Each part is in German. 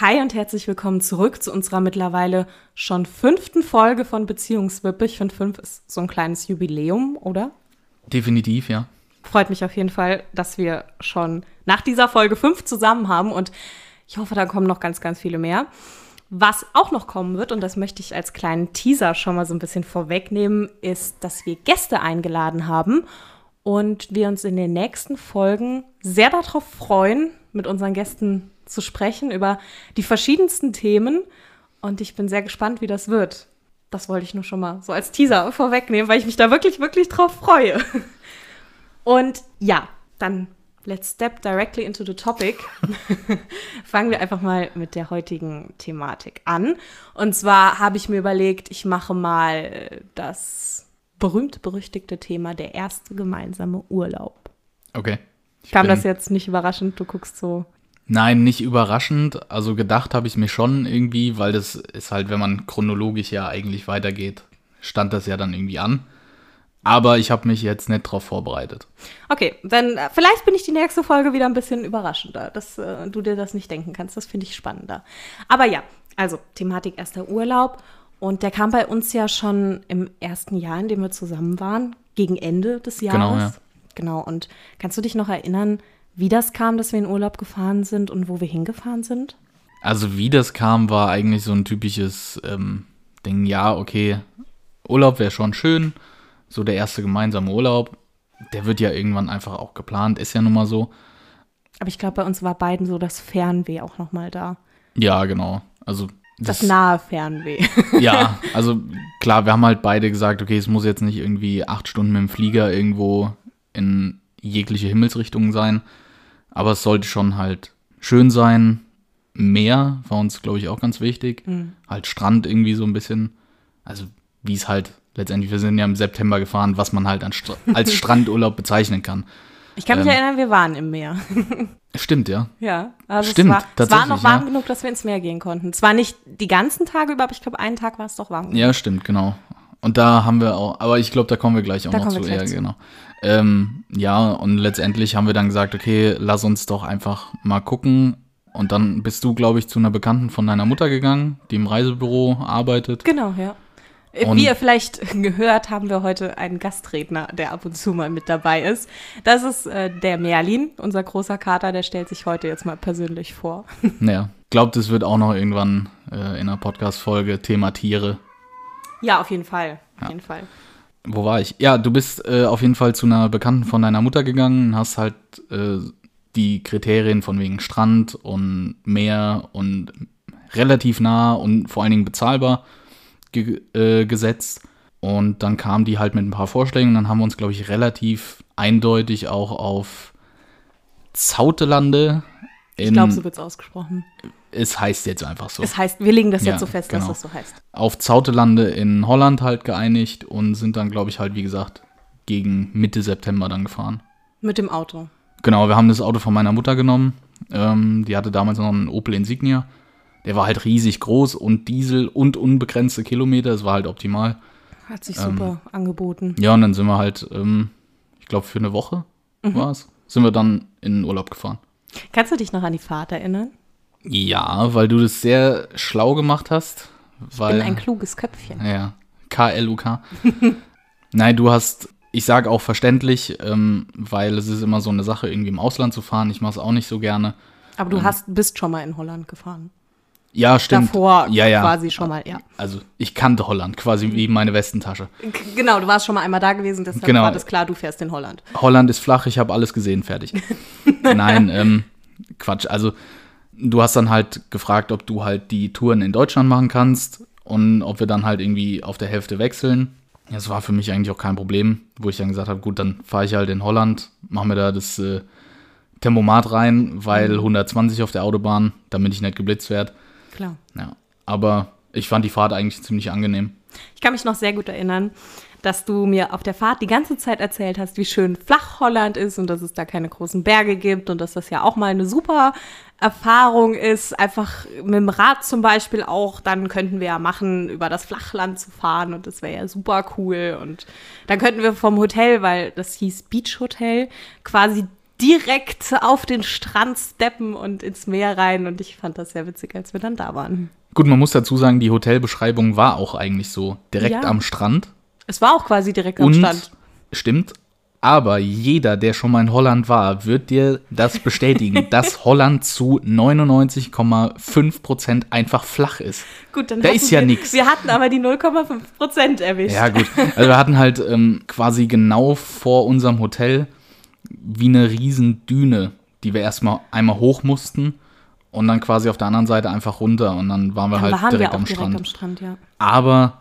Hi und herzlich willkommen zurück zu unserer mittlerweile schon fünften Folge von Beziehungswippe. Ich finde, fünf ist so ein kleines Jubiläum, oder? Definitiv, ja. Freut mich auf jeden Fall, dass wir schon nach dieser Folge fünf zusammen haben und ich hoffe, da kommen noch ganz, ganz viele mehr. Was auch noch kommen wird, und das möchte ich als kleinen Teaser schon mal so ein bisschen vorwegnehmen, ist, dass wir Gäste eingeladen haben und wir uns in den nächsten Folgen sehr darauf freuen, mit unseren Gästen zu sprechen über die verschiedensten Themen. Und ich bin sehr gespannt, wie das wird. Das wollte ich nur schon mal so als Teaser vorwegnehmen, weil ich mich da wirklich, wirklich drauf freue. Und ja, dann let's step directly into the topic. Fangen wir einfach mal mit der heutigen Thematik an. Und zwar habe ich mir überlegt, ich mache mal das berühmt-berüchtigte Thema der erste gemeinsame Urlaub. Okay. Ich Kam das jetzt nicht überraschend? Du guckst so. Nein, nicht überraschend. Also gedacht habe ich mir schon irgendwie, weil das ist halt, wenn man chronologisch ja eigentlich weitergeht, stand das ja dann irgendwie an. Aber ich habe mich jetzt nicht darauf vorbereitet. Okay, dann äh, vielleicht bin ich die nächste Folge wieder ein bisschen überraschender, dass äh, du dir das nicht denken kannst. Das finde ich spannender. Aber ja, also Thematik erster Urlaub. Und der kam bei uns ja schon im ersten Jahr, in dem wir zusammen waren, gegen Ende des Jahres. Genau, ja. Genau. Und kannst du dich noch erinnern, wie das kam, dass wir in Urlaub gefahren sind und wo wir hingefahren sind? Also wie das kam, war eigentlich so ein typisches ähm, Ding, ja, okay, Urlaub wäre schon schön, so der erste gemeinsame Urlaub, der wird ja irgendwann einfach auch geplant, ist ja nun mal so. Aber ich glaube, bei uns war beiden so das Fernweh auch noch mal da. Ja, genau. Also das, das nahe Fernweh. ja, also klar, wir haben halt beide gesagt, okay, es muss jetzt nicht irgendwie acht Stunden mit dem Flieger irgendwo in jegliche Himmelsrichtungen sein. Aber es sollte schon halt schön sein. Meer war uns, glaube ich, auch ganz wichtig. Mhm. Halt Strand irgendwie so ein bisschen. Also, wie es halt letztendlich, wir sind ja im September gefahren, was man halt St als Strandurlaub bezeichnen kann. Ich kann mich ähm, erinnern, wir waren im Meer. Stimmt, ja. Ja, also Stimmt, es, war, es war noch warm ja. genug, dass wir ins Meer gehen konnten. Zwar nicht die ganzen Tage über, aber ich glaube, einen Tag war es doch warm. Ja, stimmt, genau. Und da haben wir auch, aber ich glaube, da kommen wir gleich auch da noch zu. Ja, genau. Ähm, ja, und letztendlich haben wir dann gesagt, okay, lass uns doch einfach mal gucken. Und dann bist du, glaube ich, zu einer Bekannten von deiner Mutter gegangen, die im Reisebüro arbeitet. Genau, ja. Und Wie ihr vielleicht gehört, haben wir heute einen Gastredner, der ab und zu mal mit dabei ist. Das ist äh, der Merlin, unser großer Kater, der stellt sich heute jetzt mal persönlich vor. Naja, glaubt, es wird auch noch irgendwann äh, in einer Podcast-Folge Thema Tiere. Ja, auf jeden Fall. Auf ja. jeden Fall wo war ich? Ja, du bist äh, auf jeden Fall zu einer Bekannten von deiner Mutter gegangen, hast halt äh, die Kriterien von wegen Strand und Meer und relativ nah und vor allen Dingen bezahlbar ge äh, gesetzt. Und dann kam die halt mit ein paar Vorschlägen und dann haben wir uns, glaube ich, relativ eindeutig auch auf Zautelande. ich glaube, so wird es ausgesprochen es heißt jetzt einfach so. Es heißt, wir legen das ja, jetzt so fest, genau. dass das so heißt. Auf Zautelande in Holland halt geeinigt und sind dann, glaube ich, halt, wie gesagt, gegen Mitte September dann gefahren. Mit dem Auto. Genau, wir haben das Auto von meiner Mutter genommen. Ähm, die hatte damals noch einen Opel Insignia. Der war halt riesig groß und Diesel und unbegrenzte Kilometer. Es war halt optimal. Hat sich super ähm, angeboten. Ja, und dann sind wir halt, ähm, ich glaube, für eine Woche mhm. war es, sind wir dann in den Urlaub gefahren. Kannst du dich noch an die Fahrt erinnern? Ja, weil du das sehr schlau gemacht hast. Weil, ich bin ein kluges Köpfchen. Ja, K-L-U-K. Nein, du hast, ich sage auch verständlich, ähm, weil es ist immer so eine Sache, irgendwie im Ausland zu fahren. Ich mache es auch nicht so gerne. Aber du ähm, hast, bist schon mal in Holland gefahren. Ja, stimmt. Davor ja, ja. quasi schon mal, ja. Also ich kannte Holland quasi wie meine Westentasche. Genau, du warst schon mal einmal da gewesen, deshalb genau. war das klar, du fährst in Holland. Holland ist flach, ich habe alles gesehen, fertig. Nein, ähm, Quatsch. Also du hast dann halt gefragt, ob du halt die Touren in Deutschland machen kannst und ob wir dann halt irgendwie auf der Hälfte wechseln. Das war für mich eigentlich auch kein Problem, wo ich dann gesagt habe, gut, dann fahre ich halt in Holland, mache mir da das äh, Tempomat rein, weil 120 mhm. auf der Autobahn, damit ich nicht geblitzt werde. Klar. Ja, aber ich fand die Fahrt eigentlich ziemlich angenehm. Ich kann mich noch sehr gut erinnern, dass du mir auf der Fahrt die ganze Zeit erzählt hast, wie schön flach Holland ist und dass es da keine großen Berge gibt und dass das ja auch mal eine super Erfahrung ist, einfach mit dem Rad zum Beispiel auch, dann könnten wir ja machen, über das Flachland zu fahren und das wäre ja super cool und dann könnten wir vom Hotel, weil das hieß Beach Hotel, quasi direkt auf den Strand steppen und ins Meer rein. Und ich fand das sehr witzig, als wir dann da waren. Gut, man muss dazu sagen, die Hotelbeschreibung war auch eigentlich so direkt Ja. am Strand. Es war auch quasi direkt am Und Strand. stimmt. Aber jeder, der schon mal in Holland war, wird dir das bestätigen, dass Holland zu 99,5 Prozent einfach flach ist. Gut, dann da ist ja nix. Wir hatten aber die 0,5 Prozent erwischt. Ja, gut. Also wir hatten halt ähm, quasi genau vor unserem Hotel wie eine riesen Düne, die wir erstmal einmal hoch mussten und dann quasi auf der anderen Seite einfach runter und dann waren wir Dann halt waren direkt wir am direkt Strand. am Strand, ja. Aber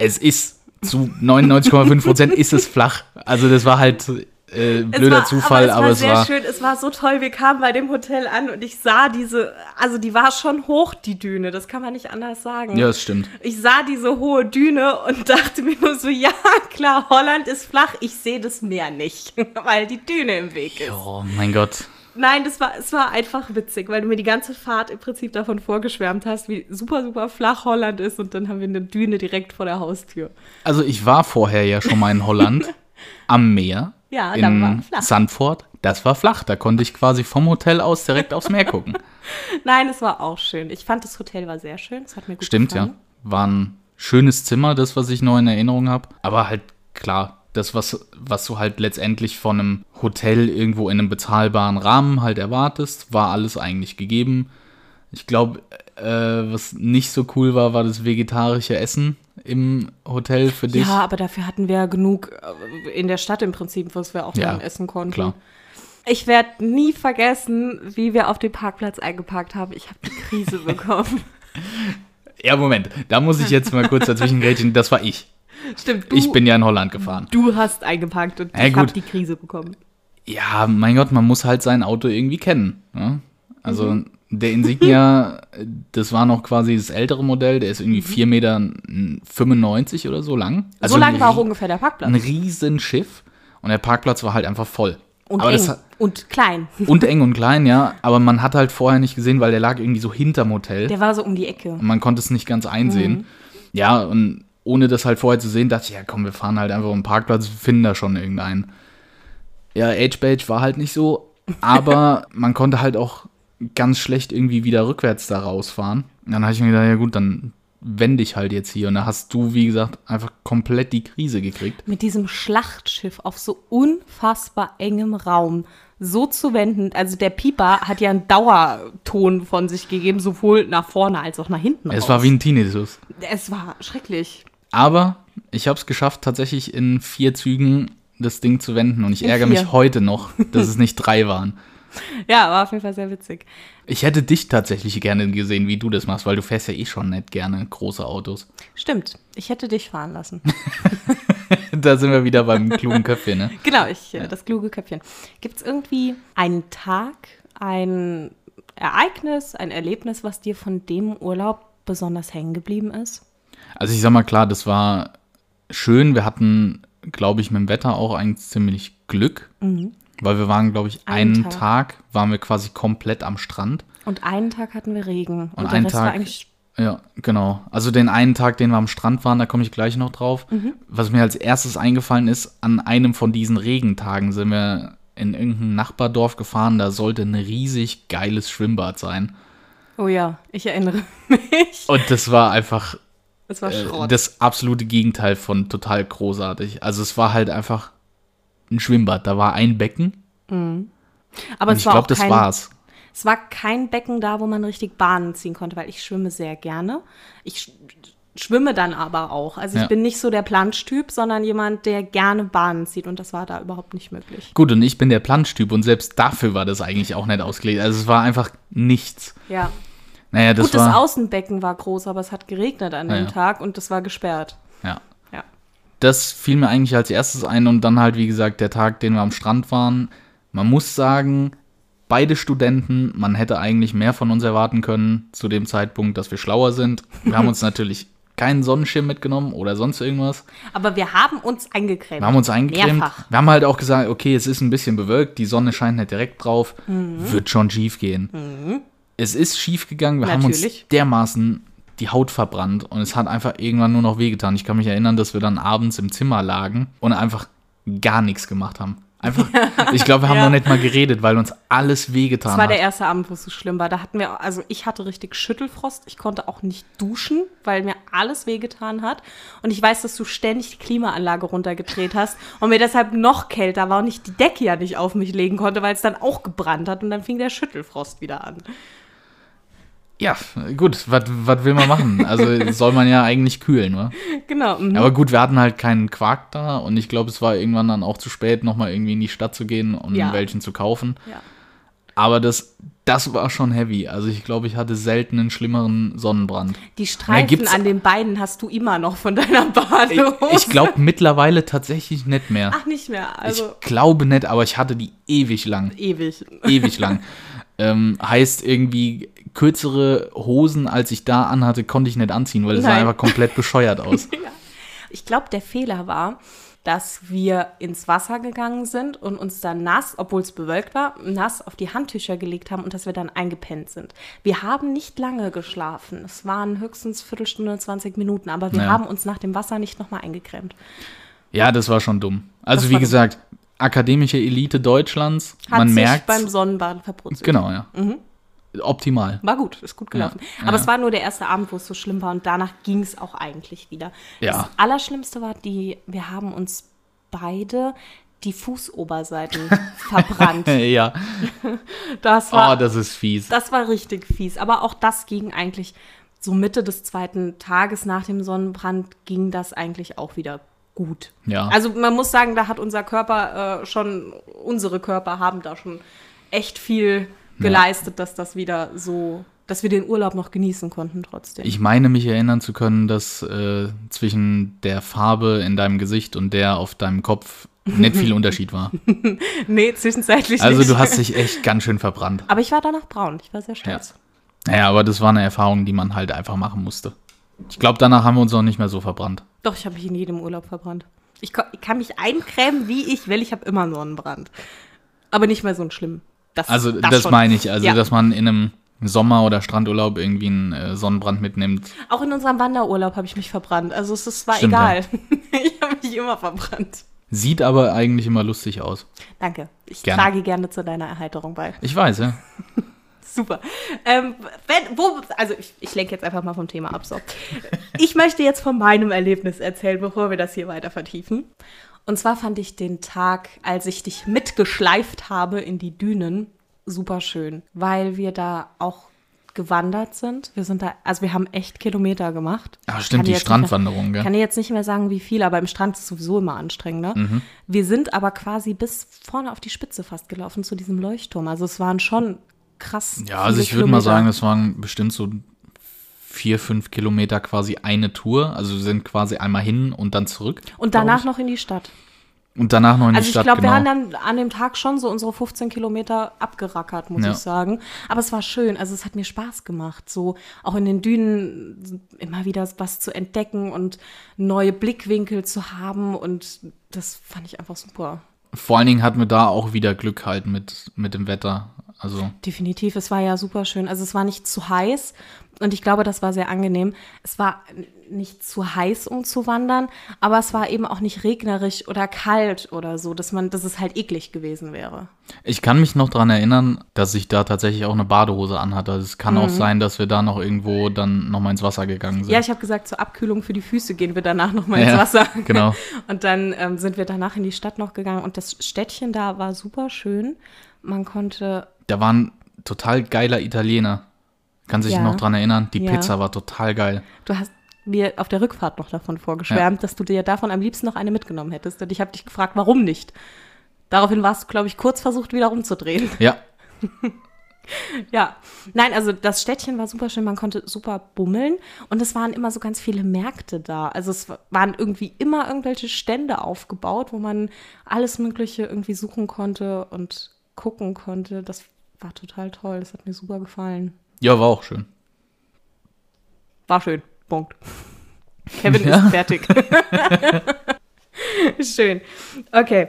es ist zu 99,5 Prozent ist es flach. Also das war halt äh, blöder war, Zufall, aber es war aber, sehr schön. Es war so toll. Wir kamen bei dem Hotel an und ich sah diese, also die war schon hoch, die Düne. Das kann man nicht anders sagen. ja, das stimmt. Ich sah diese hohe Düne und dachte mir nur so, ja, klar, Holland ist flach. Ich sehe das Meer nicht, weil die Düne im Weg ist. Oh mein Gott. Nein, das war, es war einfach witzig, weil du mir die ganze Fahrt im Prinzip davon vorgeschwärmt hast, wie super, super flach Holland ist und dann haben wir eine Düne direkt vor der Haustür. Also ich war vorher ja schon mal in Holland am Meer. Ja, dann war in flach. Sandford. Das war flach. Da konnte ich quasi vom Hotel aus direkt aufs Meer gucken. Nein, es war auch schön. Ich fand, das Hotel war sehr schön. Es hat mir gut Stimmt, ja. gefallen. War ein schönes Zimmer, das, was ich noch in Erinnerung habe. Aber halt klar, das, was, was du halt letztendlich von einem Hotel irgendwo in einem bezahlbaren Rahmen halt erwartest, war alles eigentlich gegeben. Ich glaube, äh, was nicht so cool war, war das vegetarische Essen im Hotel für dich. Ja, aber dafür hatten wir ja genug äh, in der Stadt im Prinzip, was wir auch Ja, dann essen konnten. klar. Ich werde nie vergessen, wie wir auf dem Parkplatz eingeparkt haben. Ich habe die Krise bekommen. Ja, Moment, da muss ich jetzt mal kurz dazwischen grätschen. Das war ich. Stimmt, du, Ich bin ja in Holland gefahren. du hast eingeparkt und Ja, ich habe gut. die Krise bekommen. Ja, mein Gott, man muss halt sein Auto irgendwie kennen. Ne? Also Mhm. der Insignia, das war noch quasi das ältere Modell, der ist irgendwie Mhm. 4,95 Meter oder so lang. Also so lang war auch ungefähr der Parkplatz. ein Riesenschiff und der Parkplatz war halt einfach voll. Und aber eng und klein. und eng und klein, ja, aber man hat halt vorher nicht gesehen, weil der lag irgendwie so hinterm Hotel. Der war so um die Ecke. Und man konnte es nicht ganz einsehen. Mhm. Ja, und ohne das halt vorher zu sehen, dachte ich, ja komm, wir fahren halt einfach um den Parkplatz, finden da schon irgendeinen. Ja, Age-Badge war halt nicht so, aber man konnte halt auch ganz schlecht irgendwie wieder rückwärts da rausfahren. Und dann habe ich mir gedacht, ja gut, dann wende ich halt jetzt hier. Und da hast du, wie gesagt, einfach komplett die Krise gekriegt. Mit diesem Schlachtschiff auf so unfassbar engem Raum so zu wenden. Also der Pieper hat ja einen Dauerton von sich gegeben, sowohl nach vorne als auch nach hinten. Es raus. war wie ein Tinnitus. Es war schrecklich. Aber ich habe es geschafft, tatsächlich in vier Zügen das Ding zu wenden. Und ich In ärgere vier. mich heute noch, dass es nicht drei waren. Ja, war auf jeden Fall sehr witzig. Ich hätte dich tatsächlich gerne gesehen, wie du das machst, weil du fährst ja eh schon nicht gerne große Autos. Stimmt, ich hätte dich fahren lassen. da sind wir wieder beim klugen Köpfchen, ne? genau, ich, äh, das kluge Köpfchen. Gibt es irgendwie einen Tag, ein Ereignis, ein Erlebnis, was dir von dem Urlaub besonders hängen geblieben ist? Also ich sag mal klar, das war schön. Wir hatten, glaube ich, mit dem Wetter auch eigentlich ziemlich Glück. Weil wir waren, glaube ich, Einen einen Tag. Tag. waren wir quasi komplett am Strand. Und einen Tag hatten wir Regen. Und, Und der einen Rest war Tag- eigentlich Ja, genau. Also den einen Tag, den wir am Strand waren, da komme ich gleich noch drauf. Was mir als erstes eingefallen ist, an einem von diesen Regentagen sind wir in irgendein Nachbardorf gefahren. Da sollte ein riesig geiles Schwimmbad sein. Oh ja, ich erinnere mich. Und das war einfach Es war äh, Schrott. das absolute Gegenteil von total großartig. Also es war halt einfach ein Schwimmbad. Da war ein Becken Aber und es ich war glaube, das kein, war's. Es war kein Becken da, wo man richtig Bahnen ziehen konnte, weil ich schwimme sehr gerne. Ich sch schwimme dann aber auch. Also ich Ja. bin nicht so der Planschtyp, sondern jemand, der gerne Bahnen zieht und das war da überhaupt nicht möglich. Gut, und ich bin der Planschtyp und selbst dafür war das eigentlich auch nicht ausgelegt. Also es war einfach nichts. Ja. Naja, das Gut, das war. Außenbecken war groß, aber es hat geregnet an Ja, dem. Tag und das war gesperrt. ja. Ja. Das fiel mir eigentlich als erstes ein und dann halt, wie gesagt, der Tag, den wir am Strand waren. Man muss sagen, beide Studenten, man hätte eigentlich mehr von uns erwarten können zu dem Zeitpunkt, dass wir schlauer sind. Wir haben uns natürlich keinen Sonnenschirm mitgenommen oder sonst irgendwas. Aber wir haben uns eingecremt. Wir haben uns eingecremt. Mehrfach. Wir haben halt auch gesagt, okay, es ist ein bisschen bewölkt, die Sonne scheint nicht direkt drauf, Mhm. wird schon schief gehen. Es ist schief gegangen, wir haben uns Natürlich. dermaßen die Haut verbrannt und es hat einfach irgendwann nur noch wehgetan. Ich kann mich erinnern, dass wir dann abends im Zimmer lagen und einfach gar nichts gemacht haben. Einfach, ich glaube, wir haben Ja. noch nicht mal geredet, weil uns alles wehgetan Das war hat. der erste Abend, wo es so schlimm war. Da hatten wir, also ich hatte richtig Schüttelfrost. Ich konnte auch nicht duschen, weil mir alles wehgetan hat. Und ich weiß, dass du ständig die Klimaanlage runtergedreht hast und mir deshalb noch kälter war und ich die Decke ja nicht auf mich legen konnte, weil es dann auch gebrannt hat und dann fing der Schüttelfrost wieder an. Ja, gut, was will man machen? Also soll man ja eigentlich kühlen, wa? Genau. mhm. Aber gut, wir hatten halt keinen Quark da und ich glaube, es war irgendwann dann auch zu spät, nochmal irgendwie in die Stadt zu gehen und Ja. welchen zu kaufen. ja. Aber das, das war schon heavy. Also ich glaube, ich hatte selten einen schlimmeren Sonnenbrand. Die Streifen an den Beinen hast du immer noch von deiner Badehose. Ich glaube mittlerweile tatsächlich nicht mehr. Ach, nicht mehr. Also ich glaube nicht, aber ich hatte die ewig lang. ewig. Ewig lang. ähm, heißt irgendwie, kürzere Hosen, als ich da anhatte, konnte ich nicht anziehen, weil es sah einfach komplett bescheuert aus. Ich glaube, der Fehler war, dass wir ins Wasser gegangen sind und uns dann nass, obwohl es bewölkt war, nass auf die Handtücher gelegt haben und dass wir dann eingepennt sind. Wir haben nicht lange geschlafen. Es waren höchstens Viertelstunde, 20 Minuten, aber wir Ja. haben uns nach dem Wasser nicht nochmal eingecremt. Ja, das war schon dumm. Also Das wie war dumm. Akademische Elite Deutschlands, Hat man sich merkt. beim Sonnenbaden verbrutzelt. Genau, ja. Mhm. Optimal. War gut, ist gut gelaufen. Ja, Aber ja. es war nur der erste Abend, wo es so schlimm war und danach ging es auch eigentlich wieder. Ja. Das Allerschlimmste war, die, wir haben uns beide die Fußoberseiten verbrannt. ja. Das Oh, war, das ist fies. das war richtig fies. Aber auch das ging eigentlich so Mitte des zweiten Tages nach dem Sonnenbrand ging das eigentlich auch wieder gut. Ja. Also man muss sagen, da hat unser Körper äh, schon, unsere Körper haben da schon echt viel geleistet, dass das wieder so, dass wir den Urlaub noch genießen konnten trotzdem. Ich meine mich erinnern zu können, dass äh, zwischen der Farbe in deinem Gesicht und der auf deinem Kopf nicht viel Unterschied war. nee, zwischenzeitlich Also nicht. du hast dich echt ganz schön verbrannt. Aber ich war danach braun. Ich war sehr stolz. Naja, aber das war eine Erfahrung, die man halt einfach machen musste. Ich glaube, danach haben wir uns auch nicht mehr so verbrannt. Doch, ich habe mich in jedem Urlaub verbrannt. Ich, ich kann mich eincremen, wie ich will. Ich habe immer einen Sonnenbrand. Aber nicht mehr so ein schlimm. Das, Also das, schon. meine ich, also Ja. dass man in einem Sommer- oder Strandurlaub irgendwie einen äh, Sonnenbrand mitnimmt. Auch in unserem Wanderurlaub habe ich mich verbrannt. Also es ist, war Stimmt, egal. ich habe mich immer verbrannt. Sieht aber eigentlich immer lustig aus. Danke. Ich Gerne. trage gerne zu deiner Erheiterung bei. Ich weiß, ja. Super. Ähm, wenn, wo, also ich, ich lenke jetzt einfach mal vom Thema ab. So. Ich möchte jetzt von meinem Erlebnis erzählen, bevor wir das hier weiter vertiefen. Und zwar fand ich den Tag, als ich dich mitgeschleift habe in die Dünen, super schön, weil wir da auch gewandert sind. Wir sind da, also wir haben echt Kilometer gemacht. Ah, Ich stimmt, die mehr- Strandwanderung, Ich gell? kann dir jetzt nicht mehr sagen, wie viel, aber im Strand ist es sowieso immer anstrengender. Mhm. Wir sind aber quasi bis vorne auf die Spitze fast gelaufen zu diesem Leuchtturm. Also es waren schon krass. Ja, also ich würde mal sagen, das waren bestimmt so vier, fünf Kilometer quasi eine Tour. Also wir sind quasi einmal hin und dann zurück. Und danach ich. noch in die Stadt. Und danach noch in Also die ich Stadt, glaube, genau. wir haben dann an dem Tag schon so unsere 15 Kilometer abgerackert, muss Ja. ich sagen. Aber es war schön. Also es hat mir Spaß gemacht, so auch in den Dünen immer wieder was zu entdecken und neue Blickwinkel zu haben. Und das fand ich einfach super. Vor allen Dingen hatten wir da auch wieder Glück halt mit, mit dem Wetter. Also Definitiv, es war ja super schön. Also es war nicht zu heiß und ich glaube, das war sehr angenehm. Es war nicht zu heiß, um zu wandern, aber es war eben auch nicht regnerisch oder kalt oder so, dass man, dass es halt eklig gewesen wäre. ich kann mich noch dran erinnern, dass ich da tatsächlich auch eine Badehose anhatte. Also es kann auch sein, dass wir da noch irgendwo dann noch mal ins Wasser gegangen sind. Mhm. Ja, ich habe gesagt, zur Abkühlung für die Füße gehen wir danach noch mal ins Ja, Wasser. genau. Und dann ähm, sind wir danach in die Stadt noch gegangen und das Städtchen da war super schön. Man konnte Da war ein total geiler Italiener. Kann sich Ja. noch dran erinnern. Die Ja. Pizza war total geil. Du hast mir auf der Rückfahrt noch davon vorgeschwärmt, dass du dir davon am liebsten noch eine mitgenommen hättest. Und ich habe dich gefragt, warum nicht? Daraufhin warst du, glaube ich, kurz versucht, wieder rumzudrehen. Ja, Ja, nein, also das Städtchen war super schön, man konnte super bummeln und es waren immer so ganz viele Märkte da. Also es waren irgendwie immer irgendwelche Stände aufgebaut, wo man alles Mögliche irgendwie suchen konnte und gucken konnte. Das war total toll, das hat mir super gefallen. ja, war auch schön. War schön. Punkt. Kevin Ja. ist fertig. schön. Okay.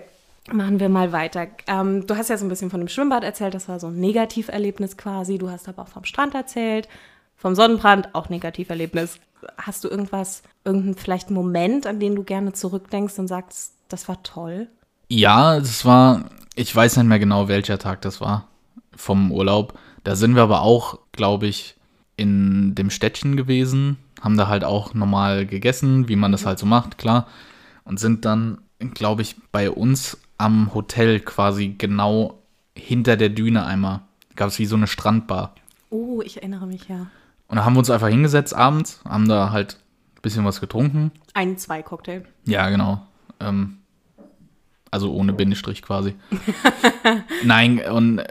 Machen wir mal weiter. Ähm, du hast ja so ein bisschen von dem Schwimmbad erzählt, das war so ein Negativerlebnis quasi. Du hast aber auch vom Strand erzählt, vom Sonnenbrand, auch Negativerlebnis. Hast du irgendwas, irgendeinen vielleicht Moment, an den du gerne zurückdenkst und sagst, das war toll? Ja, es war, ich weiß nicht mehr genau, welcher Tag das war vom Urlaub. Da sind wir aber auch, glaube ich, in dem Städtchen gewesen, haben da halt auch normal gegessen, wie man das halt so macht, klar. Und sind dann, glaube ich, bei uns am Hotel quasi genau hinter der Düne einmal. Gab es wie so eine Strandbar. Oh, ich erinnere mich, ja. Und da haben wir uns einfach hingesetzt abends, haben da halt ein bisschen was getrunken. Ein, zwei Cocktail. Ja, genau. Ähm, also ohne Bindestrich quasi. Nein, und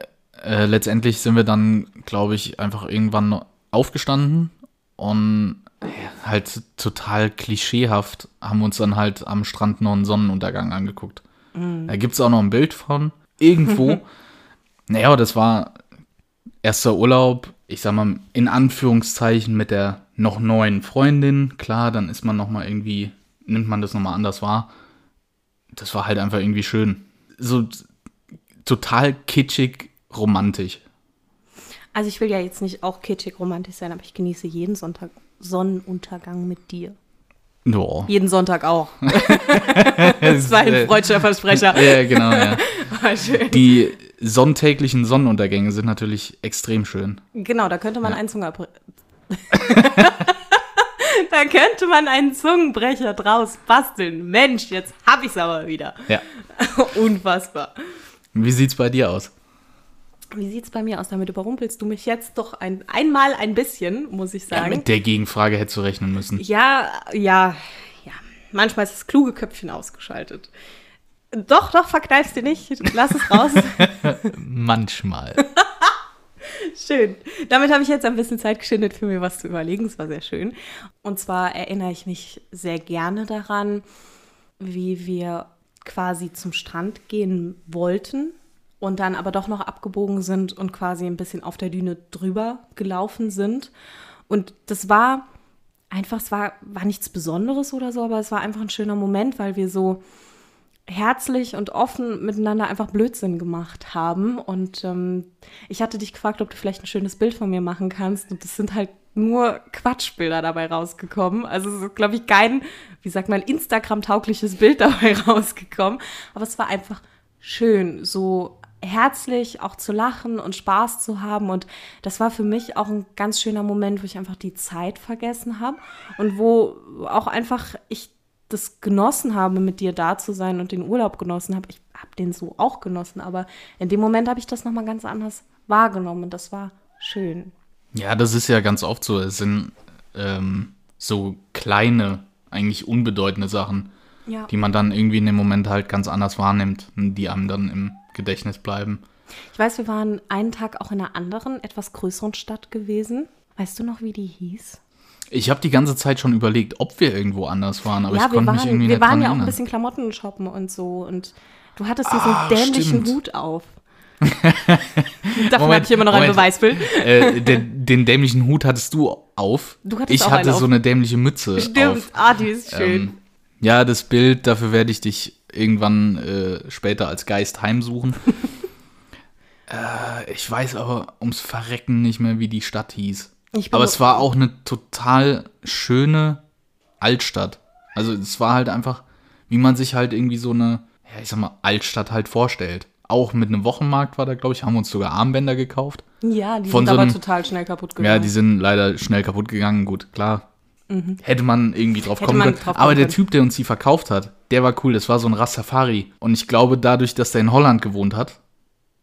äh, letztendlich sind wir dann, glaube ich, einfach irgendwann aufgestanden und äh, halt total klischeehaft haben wir uns dann halt am Strand noch einen Sonnenuntergang angeguckt. Da gibt es auch noch ein Bild von. Irgendwo. naja, das war erster Urlaub, ich sag mal, in Anführungszeichen mit der noch neuen Freundin. Klar, dann ist man nochmal irgendwie, nimmt man das nochmal anders wahr. Das war halt einfach irgendwie schön. So total kitschig, romantisch. Also ich will ja jetzt nicht auch kitschig romantisch sein, aber ich genieße jeden Sonntag Sonnenuntergang mit dir. Ja. Jeden Sonntag auch. das war ein freudscher Versprecher. Ja, genau, ja. War schön. Die sonntäglichen Sonnenuntergänge sind natürlich extrem schön. Genau, da könnte man einen Zungenbrecher. da könnte man einen Zungenbrecher draus basteln. Mensch, jetzt hab ich's aber wieder. Ja. Unfassbar. Wie sieht's bei dir aus? Wie sieht's bei mir aus? Damit überrumpelst du mich jetzt doch ein, einmal ein bisschen, muss ich Ja, sagen. mit der Gegenfrage hättest du rechnen müssen. Ja, ja, ja. Manchmal ist das kluge Köpfchen ausgeschaltet. Doch, doch, verkneifst dir nicht. Lass es raus. Manchmal. schön. Damit habe ich jetzt ein bisschen Zeit geschindet, für mir was zu überlegen. Es war sehr schön. Und zwar erinnere ich mich sehr gerne daran, wie wir quasi zum Strand gehen wollten und dann aber doch noch abgebogen sind und quasi ein bisschen auf der Düne drüber gelaufen sind. Und das war einfach, es war, war nichts Besonderes oder so, aber es war einfach ein schöner Moment, weil wir so herzlich und offen miteinander einfach Blödsinn gemacht haben. Und ähm, ich hatte dich gefragt, ob du vielleicht ein schönes Bild von mir machen kannst. Und es sind halt nur Quatschbilder dabei rausgekommen. Also es ist, glaube ich, kein, wie sagt man, Instagram-taugliches Bild dabei rausgekommen. Aber es war einfach schön, so herzlich auch zu lachen und Spaß zu haben. Und das war für mich auch ein ganz schöner Moment, wo ich einfach die Zeit vergessen habe und wo auch einfach ich das genossen habe, mit dir da zu sein und den Urlaub genossen habe. Ich habe den so auch genossen, aber in dem Moment habe ich das nochmal ganz anders wahrgenommen und das war schön. Ja, das ist ja ganz oft so. Es sind ähm, so kleine, eigentlich unbedeutende Sachen, Ja. die man dann irgendwie in dem Moment halt ganz anders wahrnimmt die einem dann im Gedächtnis bleiben. Ich weiß, wir waren einen Tag auch in einer anderen, etwas größeren Stadt gewesen. Weißt du noch, wie die hieß? Ich habe die ganze Zeit schon überlegt, ob wir irgendwo anders waren, aber ja, ich wir konnte mich waren, irgendwie wir nicht waren dran ja auch ein bisschen Klamotten shoppen und so. Und du hattest diesen Ah, dämlichen stimmt. Hut auf. Davon habe ich immer noch ein Moment. Beweisbild. äh, den, den dämlichen Hut hattest du auf. Du hattest ich auch hatte einen so auf. eine dämliche Mütze Stimmt, auf. ah, die ist schön. Ähm, ja, das Bild, dafür werde ich dich irgendwann äh, später als Geist heimsuchen. äh, ich weiß aber ums Verrecken nicht mehr, wie die Stadt hieß. Aber es war auch eine total schöne Altstadt. Also es war halt einfach, wie man sich halt irgendwie so eine, ja, ich sag mal, Altstadt halt vorstellt. Auch mit einem Wochenmarkt war da, glaube ich, haben wir uns sogar Armbänder gekauft. ja, die von sind so aber einem- total schnell kaputt Ja, gegangen. die sind leider schnell kaputt gegangen. Gut, klar. Hätte man irgendwie drauf Hätte kommen können. drauf kommen Aber der können. Typ, der uns die verkauft hat, der war cool. Das war so ein Rastafari. Und ich glaube, dadurch, dass der in Holland gewohnt hat,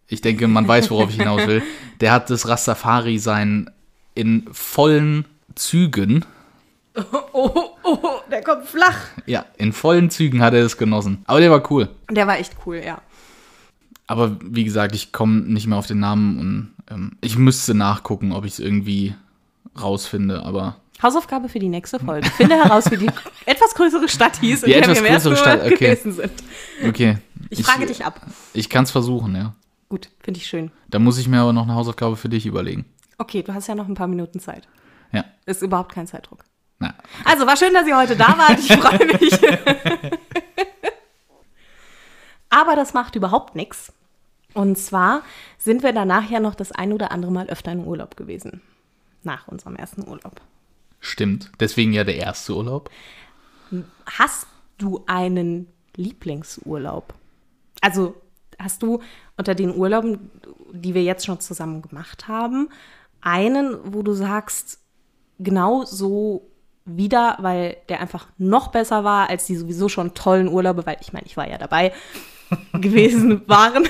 ich denke, man weiß, worauf ich hinaus will, der hat das Rastafari sein in vollen Zügen, oh, oh, oh, der kommt flach. ja, in vollen Zügen hat er es genossen. Aber der war cool. Der war echt cool, ja. Aber wie gesagt, ich komme nicht mehr auf den Namen und ähm, ich müsste nachgucken, ob ich es irgendwie rausfinde. Aber Hausaufgabe für die nächste Folge. Finde heraus, wie die etwas größere Stadt hieß, in Die der wir im ersten Stadt, okay. gewesen sind. okay. Ich, frage dich ab. Ich kann es versuchen, ja. Gut, finde ich schön. Da muss ich mir aber noch eine Hausaufgabe für dich überlegen. Okay, du hast ja noch ein paar Minuten Zeit. Ja. Ist überhaupt kein Zeitdruck. Na, Also, war schön, dass ihr heute da wart. Ich freue mich. Aber das macht überhaupt nichts. Und zwar sind wir danach ja noch das ein oder andere Mal öfter in Urlaub gewesen. Nach unserem ersten Urlaub. Stimmt. Deswegen ja der erste Urlaub. Hast du einen Lieblingsurlaub? Also hast du unter den Urlauben, die wir jetzt schon zusammen gemacht haben, einen, wo du sagst, genau so wieder, weil der einfach noch besser war als die sowieso schon tollen Urlaube, weil ich meine, ich war ja dabei gewesen waren.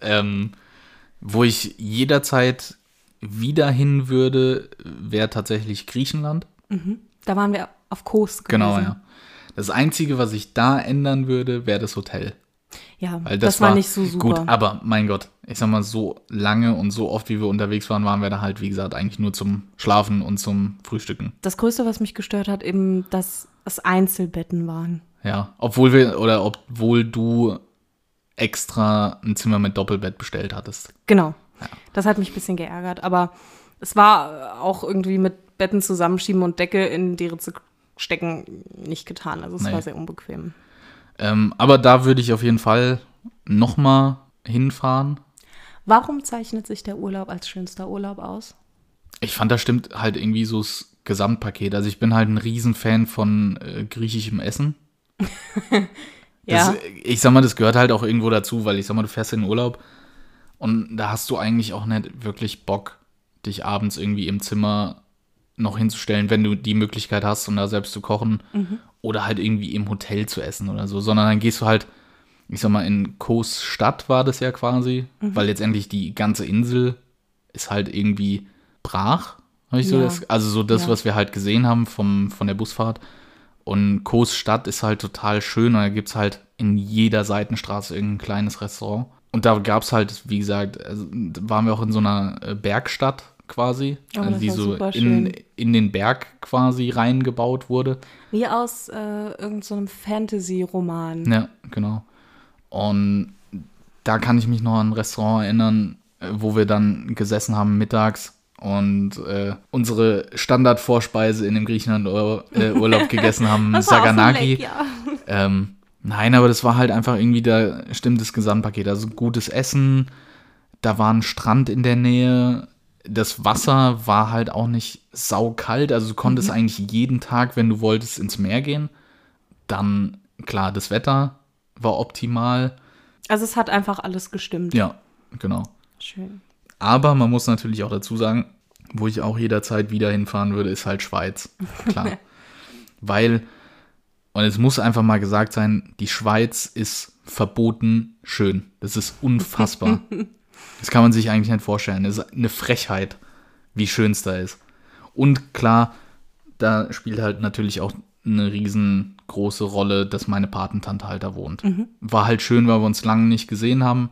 ähm, wo ich jederzeit wieder hin würde, wäre tatsächlich Griechenland. Mhm. Da waren wir auf Kos gewesen. Genau, ja. Das Einzige, was ich da ändern würde, wäre das Hotel. Ja, das, das war, war, nicht so super. Gut, aber mein Gott, ich sag mal, so lange und so oft, wie wir unterwegs waren, waren wir da halt, wie gesagt, eigentlich nur zum Schlafen und zum Frühstücken. Das Größte, was mich gestört hat, eben, dass es Einzelbetten waren. Ja, obwohl wir, oder obwohl du extra ein Zimmer mit Doppelbett bestellt hattest. Genau. Ja. Das hat mich ein bisschen geärgert, aber es war auch irgendwie mit Betten zusammenschieben und Decke in die Ritze stecken nicht getan. Also es nee. war sehr unbequem. Ähm, aber da würde ich auf jeden Fall noch mal hinfahren. Warum zeichnet sich der Urlaub als schönster Urlaub aus? Ich fand, da stimmt halt irgendwie so das Gesamtpaket. Also ich bin halt ein Riesenfan von äh, griechischem Essen. ja. Das, ich sag mal, das gehört halt auch irgendwo dazu, weil ich sag mal, du fährst in den Urlaub und da hast du eigentlich auch nicht wirklich Bock, dich abends irgendwie im Zimmer noch hinzustellen, wenn du die Möglichkeit hast, um da selbst zu kochen mhm. oder halt irgendwie im Hotel zu essen oder so, sondern dann gehst du halt, ich sag mal, in Kos Stadt war das ja quasi, mhm. weil letztendlich die ganze Insel ist halt irgendwie brach, habe ich ja. so das, also so das, ja. was wir halt gesehen haben vom, von der Busfahrt. Und Kos Stadt ist halt total schön und da gibt es halt in jeder Seitenstraße irgendein kleines Restaurant. Und da gab es halt, wie gesagt, also, waren wir auch in so einer äh, Bergstadt quasi, oh, also die so in, in den Berg quasi reingebaut wurde. Wie aus äh, irgendeinem so Fantasy-Roman. Ja, genau. Und da kann ich mich noch an ein Restaurant erinnern, äh, wo wir dann gesessen haben mittags und äh, unsere Standardvorspeise in dem Griechenland-Urlaub äh, gegessen haben, Saganagi. Ja. Ähm, nein, aber das war halt einfach irgendwie, da stimmt das Gesamtpaket. Also gutes Essen, da war ein Strand in der Nähe, das Wasser war halt auch nicht saukalt. Also du konntest mhm. eigentlich jeden Tag, wenn du wolltest, ins Meer gehen. Dann, klar, das Wetter war optimal. Also es hat einfach alles gestimmt. Ja, genau. Schön. Aber man muss natürlich auch dazu sagen, wo ich auch jederzeit wieder hinfahren würde, ist halt Schweiz. Klar. Weil, und es muss einfach mal gesagt sein, die Schweiz ist verboten schön. Das ist unfassbar. Das kann man sich eigentlich nicht vorstellen. Das ist eine Frechheit, wie schön es da ist. Und klar, da spielt halt natürlich auch eine riesengroße Rolle, dass meine Patentante halt da wohnt. Mhm. War halt schön, weil wir uns lange nicht gesehen haben.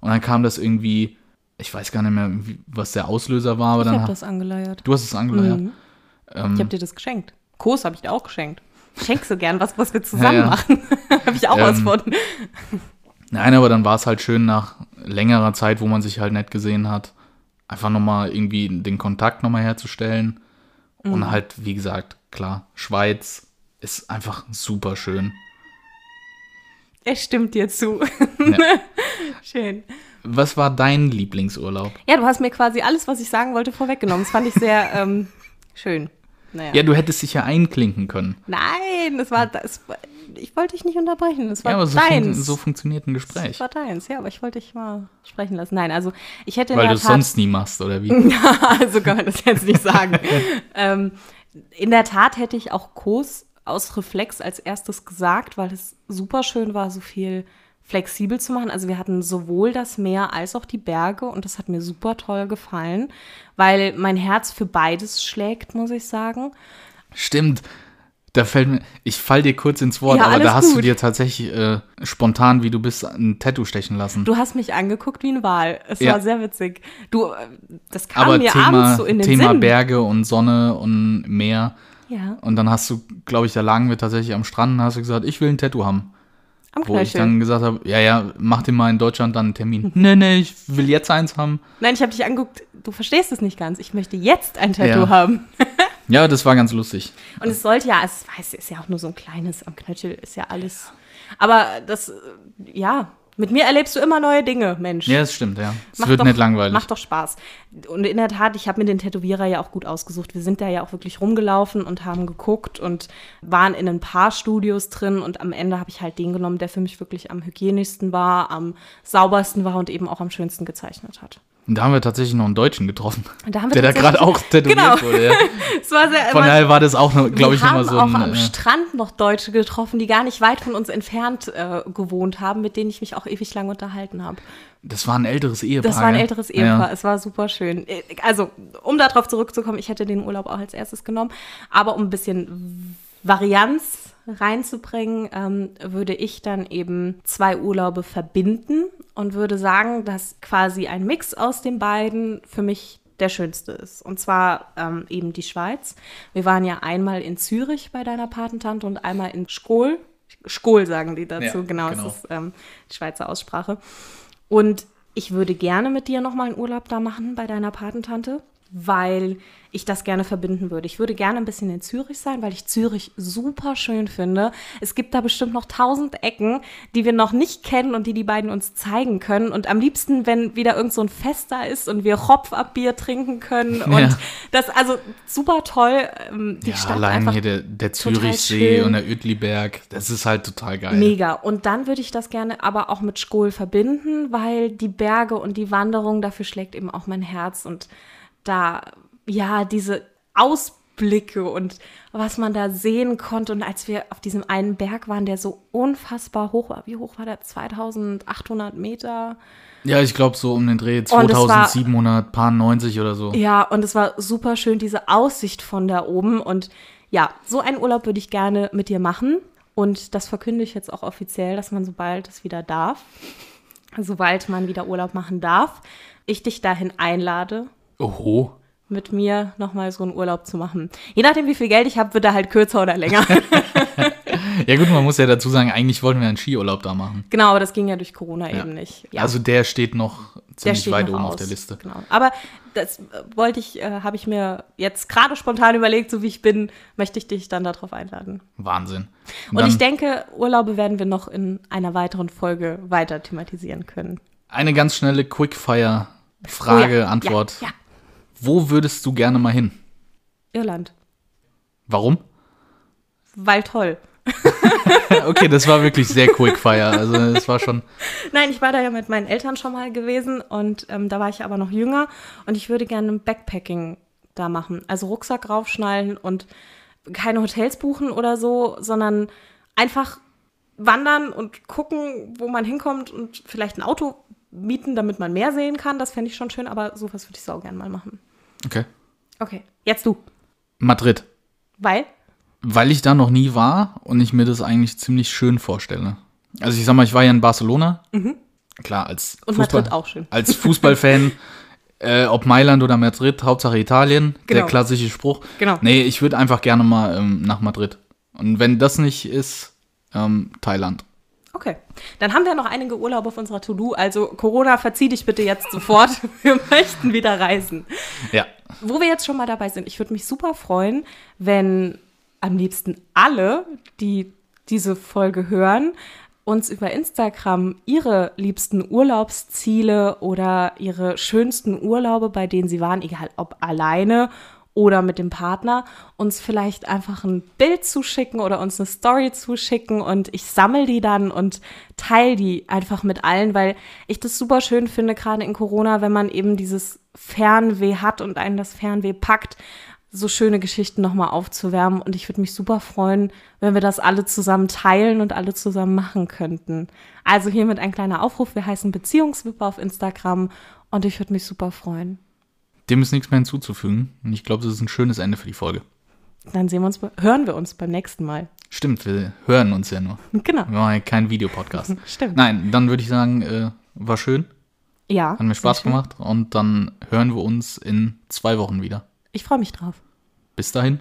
Und dann kam das irgendwie, ich weiß gar nicht mehr, was der Auslöser war. Aber ich habe das angeleiert. Du hast es angeleiert? Mhm. Ähm, ich habe dir das geschenkt. Kurs habe ich dir auch geschenkt. Ich schenke so gern was, was wir zusammen ja, ja. machen. habe ich auch ähm, was von. Nein, aber dann war es halt schön nach längerer Zeit, wo man sich halt nicht gesehen hat, einfach nochmal irgendwie den Kontakt nochmal herzustellen. Mhm. Und halt, wie gesagt, klar, Schweiz ist einfach super schön. Es stimmt dir zu. Ja. Schön. Was war dein Lieblingsurlaub? Ja, du hast mir quasi alles, was ich sagen wollte, vorweggenommen. Das fand ich sehr ähm, schön. Naja. Ja, du hättest dich ja einklinken können. Nein, das war das. Ich wollte dich nicht unterbrechen. Das war ja, aber so deins. Fun so funktioniert ein Gespräch. Das war deins, ja, aber ich wollte dich mal sprechen lassen. Nein, also ich hätte. Weil du es sonst nie machst, oder wie? ja, so kann man das jetzt nicht sagen. ähm, in der Tat hätte ich auch Kos aus Reflex als erstes gesagt, weil es super schön war, so viel flexibel zu machen. Also wir hatten sowohl das Meer als auch die Berge und das hat mir super toll gefallen, weil mein Herz für beides schlägt, muss ich sagen. Stimmt. Da fällt mir, ich fall dir kurz ins Wort, ja, aber da hast gut. du dir tatsächlich äh, spontan, wie du bist, ein Tattoo stechen lassen. Du hast mich angeguckt wie ein Wal. Es ja. war sehr witzig. Du, äh, das kam aber mir Thema, abends so in den Thema Sinn. Berge und Sonne und Meer. Ja. Und dann hast du, glaube ich, da lagen wir tatsächlich am Strand und hast du gesagt, ich will ein Tattoo haben. Am Wo ich dann gesagt habe, ja, ja, mach dir mal in Deutschland dann einen Termin. nee, nee, ich will jetzt eins haben. Nein, ich habe dich angeguckt, du verstehst es nicht ganz. Ich möchte jetzt ein Tattoo ja. haben. ja, das war ganz lustig. Und es sollte ja, es weiß, ist ja auch nur so ein kleines am Knöchel, ist ja alles. Aber das, ja, Mit mir erlebst du immer neue Dinge, Mensch. Ja, das stimmt, ja. Es wird doch, nicht langweilig. Macht doch Spaß. Und in der Tat, ich habe mir den Tätowierer ja auch gut ausgesucht. Wir sind da ja auch wirklich rumgelaufen und haben geguckt und waren in ein paar Studios drin. Und am Ende habe ich halt den genommen, der für mich wirklich am hygienischsten war, am saubersten war und eben auch am schönsten gezeichnet hat. Und da haben wir tatsächlich noch einen Deutschen getroffen, da haben wir der da gerade auch tätowiert Genau. wurde. Ja. Sehr, Von daher war das auch, glaube wir ich, haben nochmal so auch ein. am äh, Strand noch Deutsche getroffen, die gar nicht weit von uns entfernt äh, gewohnt haben, mit denen ich mich auch ewig lang unterhalten habe. Das war ein älteres Ehepaar. Das war ein älteres Ehepaar. Ja. Es war super schön. Äh, Also, um darauf zurückzukommen, ich hätte den Urlaub auch als erstes genommen. Aber um ein bisschen Varianz reinzubringen, ähm, würde ich dann eben zwei Urlaube verbinden und würde sagen, dass quasi ein Mix aus den beiden für mich der schönste ist. Und zwar ähm, eben die Schweiz. Wir waren ja einmal in Zürich bei deiner Patentante und einmal in Schkol. Schkol sagen die dazu, Ja, genau, genau. das ist ähm, die Schweizer Aussprache. Und ich würde gerne mit dir nochmal einen Urlaub da machen bei deiner Patentante, weil ich das gerne verbinden würde. Ich würde gerne ein bisschen in Zürich sein, weil ich Zürich super schön finde. Es gibt da bestimmt noch tausend Ecken, die wir noch nicht kennen und die die beiden uns zeigen können. Und am liebsten, wenn wieder irgend so ein Fest da ist und wir Hopfabbier trinken können. Und Ja. das, also super toll. ähm, Die Ja, Stadt allein einfach hier der, der Zürichsee und der Uetliberg, das ist halt total geil. Mega. Und dann würde ich das gerne aber auch mit Skol verbinden, weil die Berge und die Wanderung, dafür schlägt eben auch mein Herz. Und da, ja, diese Ausblicke und was man da sehen konnte. Und als wir auf diesem einen Berg waren, der so unfassbar hoch war. Wie hoch war der? 2800 Meter. Ja, ich glaube so um den Dreh Und es war- 2790 oder so. Ja, und es war super schön, diese Aussicht von da oben. Und ja, so einen Urlaub würde ich gerne mit dir machen. Und das verkünde ich jetzt auch offiziell, dass man sobald es wieder darf, sobald man wieder Urlaub machen darf, ich dich dahin einlade, Oho. mit mir nochmal so einen Urlaub zu machen. Je nachdem, wie viel Geld ich habe, wird er halt kürzer oder länger. Ja gut, man muss ja dazu sagen, eigentlich wollten wir einen Skiurlaub da machen. genau, aber das ging ja durch Corona Ja. eben nicht. Ja. Also der steht noch Der ziemlich steht weit noch oben aus. auf der Liste. Genau. Aber das äh, wollte ich, äh, habe ich mir jetzt gerade spontan überlegt, so wie ich bin, möchte ich dich dann darauf einladen. Wahnsinn. Und ich denke, Urlaube werden wir noch in einer weiteren Folge weiter thematisieren können. eine ganz schnelle Quickfire-Frage, Oh ja, Antwort. Ja, ja. Wo würdest du gerne mal hin? Irland. Warum? Weil toll. Okay, das war wirklich sehr Quickfire. Also das war schon. Nein, ich war da ja mit meinen Eltern schon mal gewesen und ähm, da war ich aber noch jünger und ich würde gerne ein Backpacking da machen. Also Rucksack raufschnallen und keine Hotels buchen oder so, sondern einfach wandern und gucken, wo man hinkommt und vielleicht ein Auto mieten, damit man mehr sehen kann. Das fände ich schon schön, aber sowas würde ich sau gerne mal machen. Okay. Okay, jetzt du. Madrid. Weil? Weil ich da noch nie war und ich mir das eigentlich ziemlich schön vorstelle. Also ich sag mal, ich war ja in Barcelona. Klar, als Mhm. Und Fußball, Madrid auch schön. Als Fußballfan, äh, ob Mailand oder Madrid, Hauptsache Italien, der Genau. klassische Spruch. Genau. Nee, ich würde einfach gerne mal ähm, nach Madrid. Und wenn das nicht ist, ähm, Thailand. Okay, dann haben wir noch einige Urlaube auf unserer To-Do. Also Corona, verzieh dich bitte jetzt sofort. Wir möchten wieder reisen. Ja. Wo wir jetzt schon mal dabei sind, ich würde mich super freuen, wenn am liebsten alle, die diese Folge hören, uns über Instagram ihre liebsten Urlaubsziele oder ihre schönsten Urlaube, bei denen sie waren, egal ob alleine oder mit dem Partner, uns vielleicht einfach ein Bild zuschicken oder uns eine Story zuschicken und ich sammle die dann und teile die einfach mit allen, weil ich das super schön finde, gerade in Corona, wenn man eben dieses Fernweh hat und einen das Fernweh packt, so schöne Geschichten nochmal aufzuwärmen. Und ich würde mich super freuen, wenn wir das alle zusammen teilen und alle zusammen machen könnten. Also hiermit ein kleiner Aufruf. Wir heißen Beziehungswipper auf Instagram und ich würde mich super freuen. Dem ist nichts mehr hinzuzufügen. Und ich glaube, das ist ein schönes Ende für die Folge. Dann sehen wir uns, hören wir uns beim nächsten Mal. Stimmt, wir hören uns ja nur. Genau. Wir machen ja keinen Videopodcast. Stimmt. Nein, dann würde ich sagen, äh, war schön, Ja. hat mir Spaß gemacht und dann hören wir uns in zwei Wochen wieder. Ich freue mich drauf. Bis dahin.